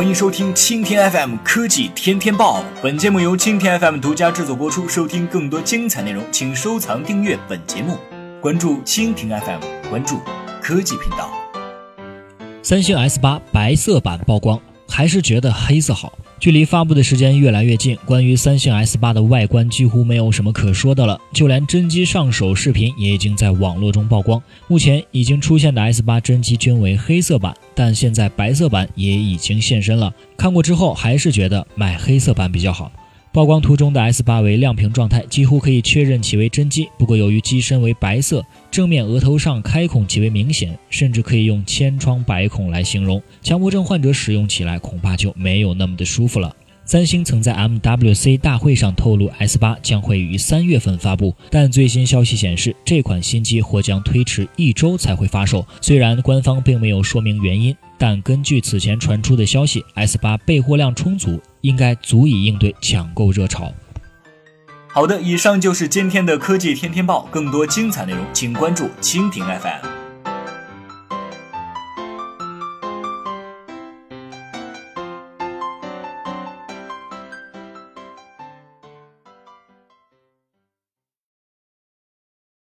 欢迎收听青天 FM 科技天天报。本节目由青天 FM 独家制作播出。收听更多精彩内容，请收藏订阅本节目，关注蜻蜓 FM，关注科技频道。三星 S 八白色版曝光，还是觉得黑色好。距离发布的时间越来越近，关于三星 S 八的外观几乎没有什么可说的了，就连真机上手视频也已经在网络中曝光。目前已经出现的 S 八真机均为黑色版，但现在白色版也已经现身了。看过之后还是觉得买黑色版比较好。曝光图中的 S 八为亮屏状态，几乎可以确认其为真机。不过由于机身为白色，正面额头上开孔极为明显，甚至可以用千疮百孔来形容。强迫症患者使用起来恐怕就没有那么的舒服了。三星曾在 MWC 大会上透露，S 八将会于三月份发布，但最新消息显示，这款新机或将推迟一周才会发售。虽然官方并没有说明原因，但根据此前传出的消息，S 八备货量充足，应该足以应对抢购热潮。好的，以上就是今天的科技天天报，更多精彩内容，请关注蜻蜓 FM。